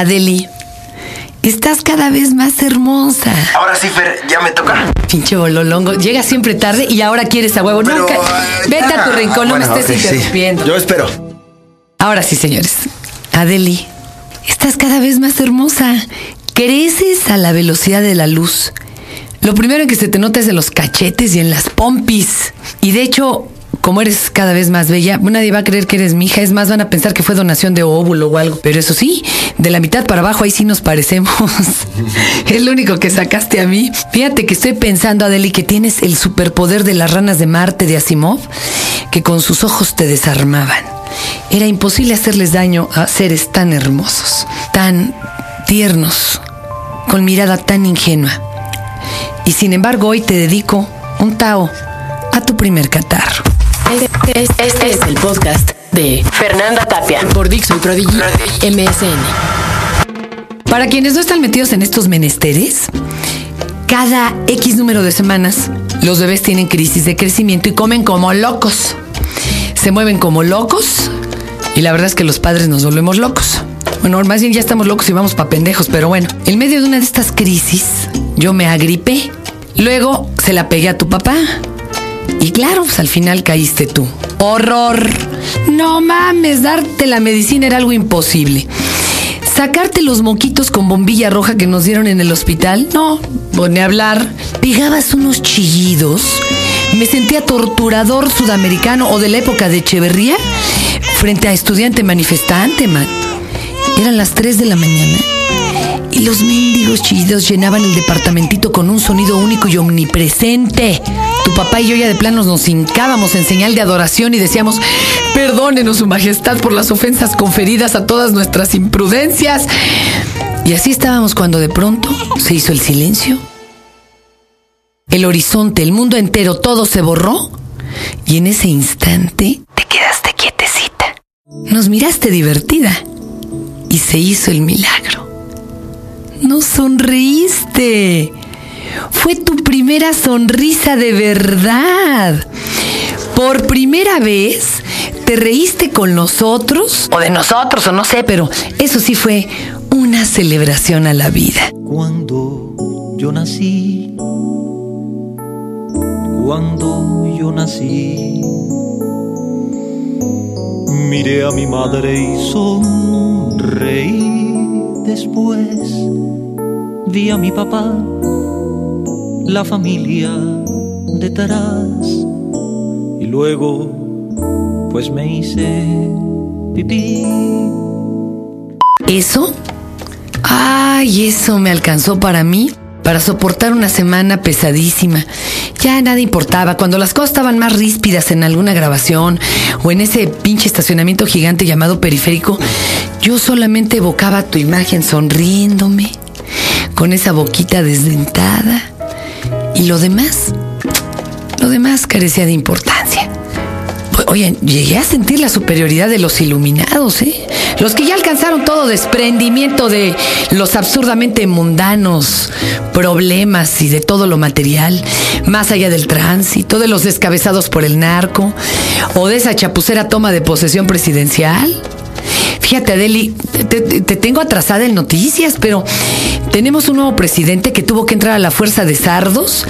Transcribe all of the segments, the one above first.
Adeli, estás cada vez más hermosa. Ahora sí, Fer, ya me toca. Pinche bololongo, llega siempre tarde y ahora quieres a huevo. Pero, Nunca. eh, Vete a tu ya. rincón, no me estés sí. interrumpiendo. Yo espero. Ahora sí, señores. Adeli, estás cada vez más hermosa. Creces a la velocidad de la luz. Lo primero en que se te nota es en los cachetes y en las pompis. Y de hecho, como eres cada vez más bella, nadie va a creer que eres mi hija. Es más, van a pensar que fue donación de óvulo o algo. Pero eso sí, de la mitad para abajo ahí sí nos parecemos. es lo único que sacaste a mí. Fíjate que estoy pensando, Adeli, que tienes el superpoder de las ranas de Marte de Asimov, que con sus ojos te desarmaban. Era imposible hacerles daño a seres tan hermosos, tan tiernos, con mirada tan ingenua. Y sin embargo hoy te dedico un Tao a tu primer catarro. Este, es el podcast de Fernanda Tapia por Dixon Prodigy MSN. Para quienes no están metidos en estos menesteres, cada X número de semanas los bebés tienen crisis de crecimiento y comen como locos. Se mueven como locos y la verdad es que los padres nos volvemos locos. Bueno, más bien ya estamos locos y vamos pa' pendejos, pero bueno, en medio de una de estas crisis yo me agripé. Luego se la pegué a tu papá. Y claro, pues al final caíste tú. ¡Horror! No mames, darte la medicina era algo imposible. Sacarte los moquitos con bombilla roja que nos dieron en el hospital, no, pone a hablar. Pegabas unos chillidos. Me sentía torturador sudamericano o de la época de Echeverría frente a estudiante manifestante, man. Eran las 3 de la mañana y los mendigos chillidos llenaban el departamentito con un sonido único y omnipresente. Papá y yo ya de planos nos hincábamos en señal de adoración y decíamos, perdónenos su majestad por las ofensas conferidas a todas nuestras imprudencias. Y así estábamos cuando de pronto se hizo el silencio. El horizonte, el mundo entero, todo se borró. Y en ese instante te quedaste quietecita. Nos miraste divertida. Y se hizo el milagro. No sonreíste. Fue tu primera sonrisa de verdad. Por primera vez te reíste con nosotros, o de nosotros, o no sé, pero eso sí fue una celebración a la vida. Cuando yo nací, cuando yo nací, miré a mi madre y sonreí. Después vi a mi papá, la familia detrás, y luego pues me hice pipí. ¿Eso? Ay, eso me alcanzó para mí, para soportar una semana pesadísima. Ya nada importaba, cuando las cosas estaban más ríspidas en alguna grabación o en ese pinche estacionamiento gigante llamado periférico, yo solamente evocaba tu imagen sonriéndome, con esa boquita desdentada. Y lo demás, lo demás carecía de importancia. Oye, llegué a sentir la superioridad de los iluminados, ¿eh? Los que ya alcanzaron todo desprendimiento de los absurdamente mundanos problemas y de todo lo material, más allá del tránsito, de los descabezados por el narco o de esa chapucera toma de posesión presidencial. Fíjate, Adeli, te, te- te tengo atrasada en noticias, pero tenemos un nuevo presidente que tuvo que entrar a la fuerza de sardos.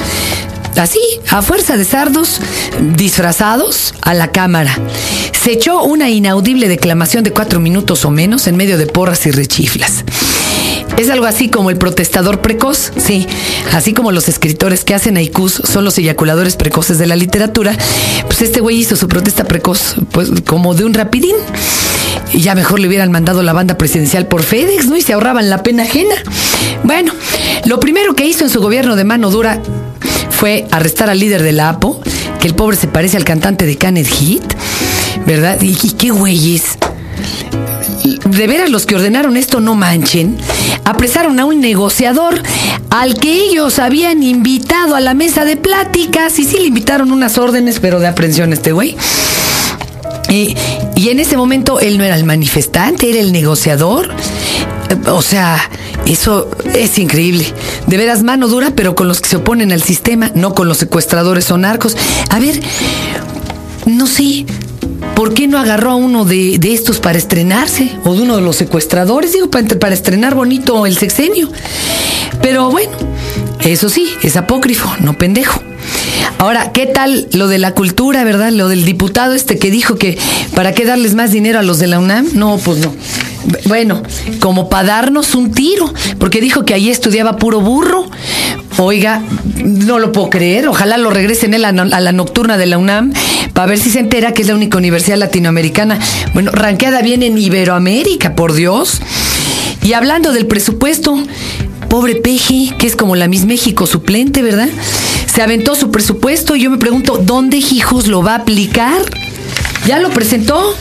Así, a fuerza de sardos disfrazados a la cámara. Se echó una inaudible declamación de cuatro minutos o menos en medio de porras y rechiflas. Es algo así como el protestador precoz, sí, así como los escritores que hacen haikus son los eyaculadores precoces de la literatura, pues este güey hizo su protesta precoz, pues como de un rapidín. Y ya mejor le hubieran mandado la banda presidencial por FedEx, ¿no? Y se ahorraban la pena ajena. Bueno, lo primero que hizo en su gobierno de mano dura fue arrestar al líder de la APO, que el pobre se parece al cantante de Canet Hit, ¿verdad? Y, y qué güeyes. De veras, los que ordenaron esto no manchen. Apresaron a un negociador al que ellos habían invitado a la mesa de pláticas y sí le invitaron unas órdenes, pero de aprehensión a este güey. Y, y en ese momento él no era el manifestante, era el negociador. Eh, O sea, eso es increíble. De veras, mano dura, pero con los que se oponen al sistema, no con los secuestradores o narcos. A ver, no sé, ¿por qué no agarró a uno de, de estos para estrenarse? O de uno de los secuestradores, digo, para, para estrenar bonito el sexenio. Pero bueno, eso sí, es apócrifo, no pendejo. Ahora, ¿qué tal lo de la cultura, verdad? Lo del diputado este que dijo que para qué darles más dinero a los de la UNAM. No, pues no. Bueno, como para darnos un tiro, porque dijo que allí estudiaba puro burro. Oiga, no lo puedo creer. Ojalá lo regresen él a, la nocturna de la UNAM para ver si se entera que es la única universidad latinoamericana. Bueno, ranqueada bien en Iberoamérica, por Dios. Y hablando del presupuesto, pobre Peje, que es como la Miss México suplente, ¿verdad? Se aventó su presupuesto y yo me pregunto, ¿dónde hijos lo va a aplicar? Ya lo presentó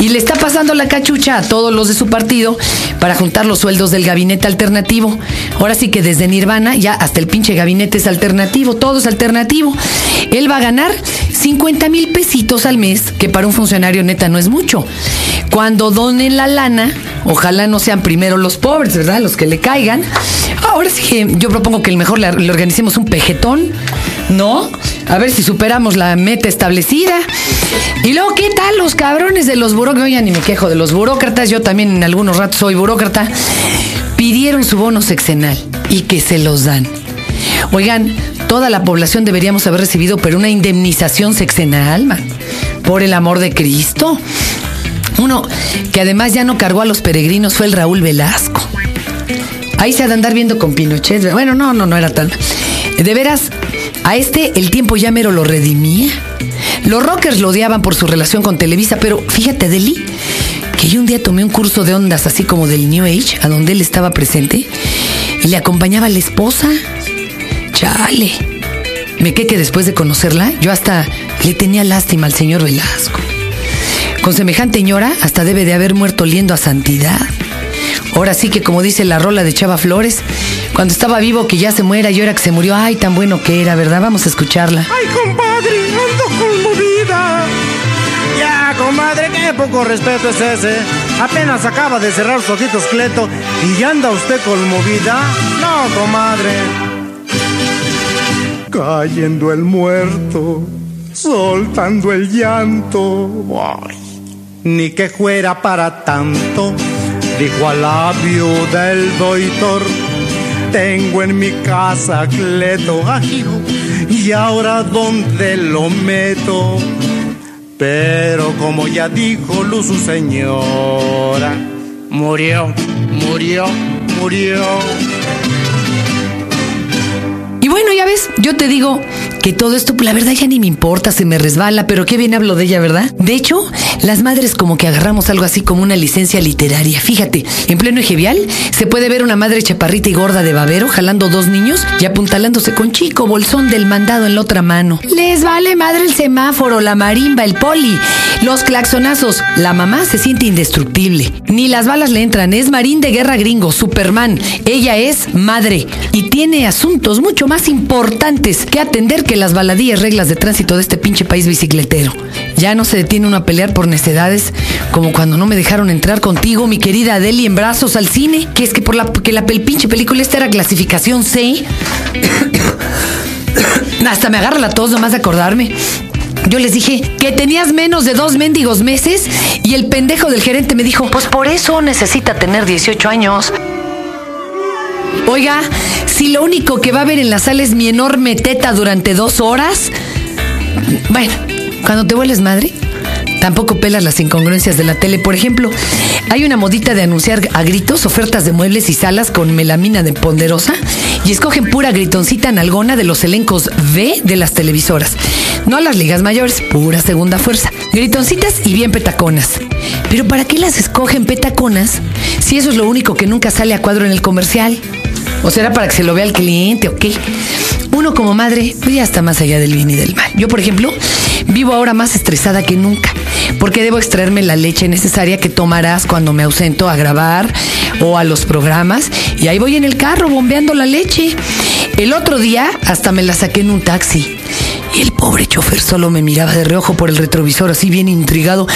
y le está pasando la cachucha a todos los de su partido para juntar los sueldos del gabinete alternativo. Ahora sí que desde Nirvana ya hasta el pinche gabinete es alternativo, todo es alternativo. Él va a ganar 50 mil pesitos al mes, que para un funcionario neta no es mucho. Cuando donen la lana, ojalá no sean primero los pobres, ¿verdad? Los que le caigan. Ahora sí que yo propongo que el mejor le, le organicemos un pejetón, ¿no? A ver si superamos la meta establecida. Y luego, ¿qué tal los cabrones de los burócratas? Oigan, ni me quejo de los burócratas, yo también en algunos ratos soy burócrata. Pidieron su bono sexenal y que se los dan. Oigan, toda la población deberíamos haber recibido, pero una indemnización sexenal, man. Por el amor de Cristo. Uno que además ya no cargó a los peregrinos fue el Raúl Velasco. Ahí se ha de andar viendo con Pinochet. Bueno, no, no, no era tan. De veras, a este el tiempo ya mero lo redimía. Los rockers lo odiaban por su relación con Televisa, pero fíjate, Deli, que yo un día tomé un curso de ondas así como del New Age, a donde él estaba presente, y le acompañaba la esposa. Chale. Me quedé que después de conocerla, yo hasta le tenía lástima al señor Velasco. Con semejante ñora, hasta debe de haber muerto oliendo a santidad. Ahora sí que como dice la rola de Chava Flores, cuando estaba vivo que ya se muera y ahora que se murió, ay, tan bueno que era, ¿verdad? Vamos a escucharla. Ay, compadre, ando conmovida. Ya, comadre, qué poco respeto es ese. Apenas acaba de cerrar sus ojitos Cleto y ya anda usted conmovida. No, comadre. Cayendo el muerto, soltando el llanto. Ay, ni que fuera para tanto, dijo a la viuda el doctor. Tengo en mi casa Cleto, ay, hijo, y ahora dónde lo meto. Pero como ya dijo Luz su señora, murió, murió, murió. Yo te digo que todo esto, la verdad ya ni me importa, se me resbala, pero qué bien hablo de ella, ¿verdad? De hecho, las madres como que agarramos algo así como una licencia literaria. Fíjate, en pleno ejevial se puede ver una madre chaparrita y gorda de babero jalando dos niños y apuntalándose con chico bolsón del mandado en la otra mano. Les vale madre el semáforo, la marimba, el poli, los claxonazos. La mamá se siente indestructible. Ni las balas le entran, es marín de guerra gringo, Superman. Ella es madre y tiene asuntos mucho más importantes que atender que las baladías reglas de tránsito de este pinche país bicicletero. Ya no se detiene uno a pelear por necedades como cuando no me dejaron entrar contigo, mi querida Adeli, en brazos al cine, que es que por la que la pel- pinche película esta era clasificación C. Hasta me agarra la tos nomás de acordarme. Yo les dije que tenías menos de dos mendigos meses y el pendejo del gerente me dijo, pues por eso necesita tener 18 años. Oiga, si lo único que va a ver en la sala es mi enorme teta durante dos horas. Bueno, cuando te vuelves madre, tampoco pelas las incongruencias de la tele. Por ejemplo, hay una modita de anunciar a gritos ofertas de muebles y salas con melamina de ponderosa y escogen pura gritoncita nalgona de los elencos B de las televisoras. No a las ligas mayores, pura segunda fuerza. Gritoncitas y bien petaconas. Pero ¿para qué las escogen petaconas si eso es lo único que nunca sale a cuadro en el comercial? ¿O será para que se lo vea el cliente o qué? Uno como madre, pues ya está más allá del bien y del mal. Yo, por ejemplo, vivo ahora más estresada que nunca, porque debo extraerme la leche necesaria que tomarás cuando me ausento a grabar o a los programas, y ahí voy en el carro bombeando la leche. El otro día hasta me la saqué en un taxi. Y el pobre chofer solo me miraba de reojo por el retrovisor, así bien intrigado.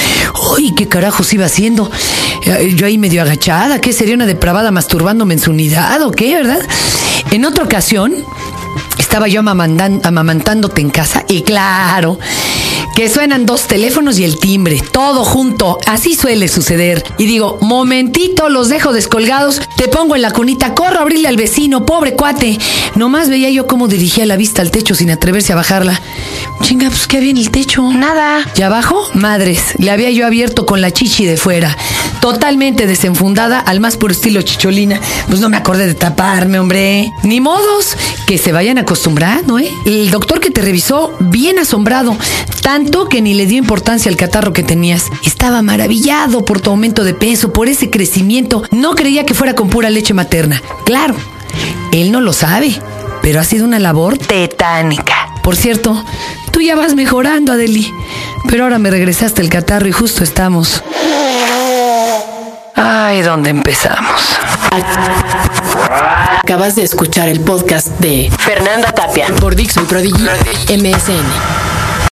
¡Ay, qué carajos iba haciendo! Eh, Yo ahí medio agachada, ¿qué sería una depravada masturbándome en su unidad o qué, verdad? En otra ocasión, estaba yo amamantándote en casa y claro, que suenan dos teléfonos y el timbre, todo junto, así suele suceder. Y digo, momentito, los dejo descolgados, te pongo en la cunita, corro a abrirle al vecino, pobre cuate. Nomás veía yo cómo dirigía la vista al techo sin atreverse a bajarla. Chinga, pues ¿qué había en el techo? Nada. ¿Y abajo? Madres, le había yo abierto con la chichi de fuera, totalmente desenfundada al más puro estilo chicholina. Pues no me acordé de taparme, hombre. Ni modos, que se vayan acostumbrando, ¿eh? El doctor que te revisó, bien asombrado, tanto que ni le dio importancia al catarro que tenías. Estaba maravillado por tu aumento de peso, por ese crecimiento. No creía que fuera con pura leche materna. Claro, él no lo sabe, pero ha sido una labor tetánica. Por cierto, tú ya vas mejorando, Adeli. Pero ahora me regresaste el catarro y justo estamos. Ay, ¿dónde empezamos? Acabas de escuchar el podcast de Fernanda Tapia por Dixon Prodigy MSN.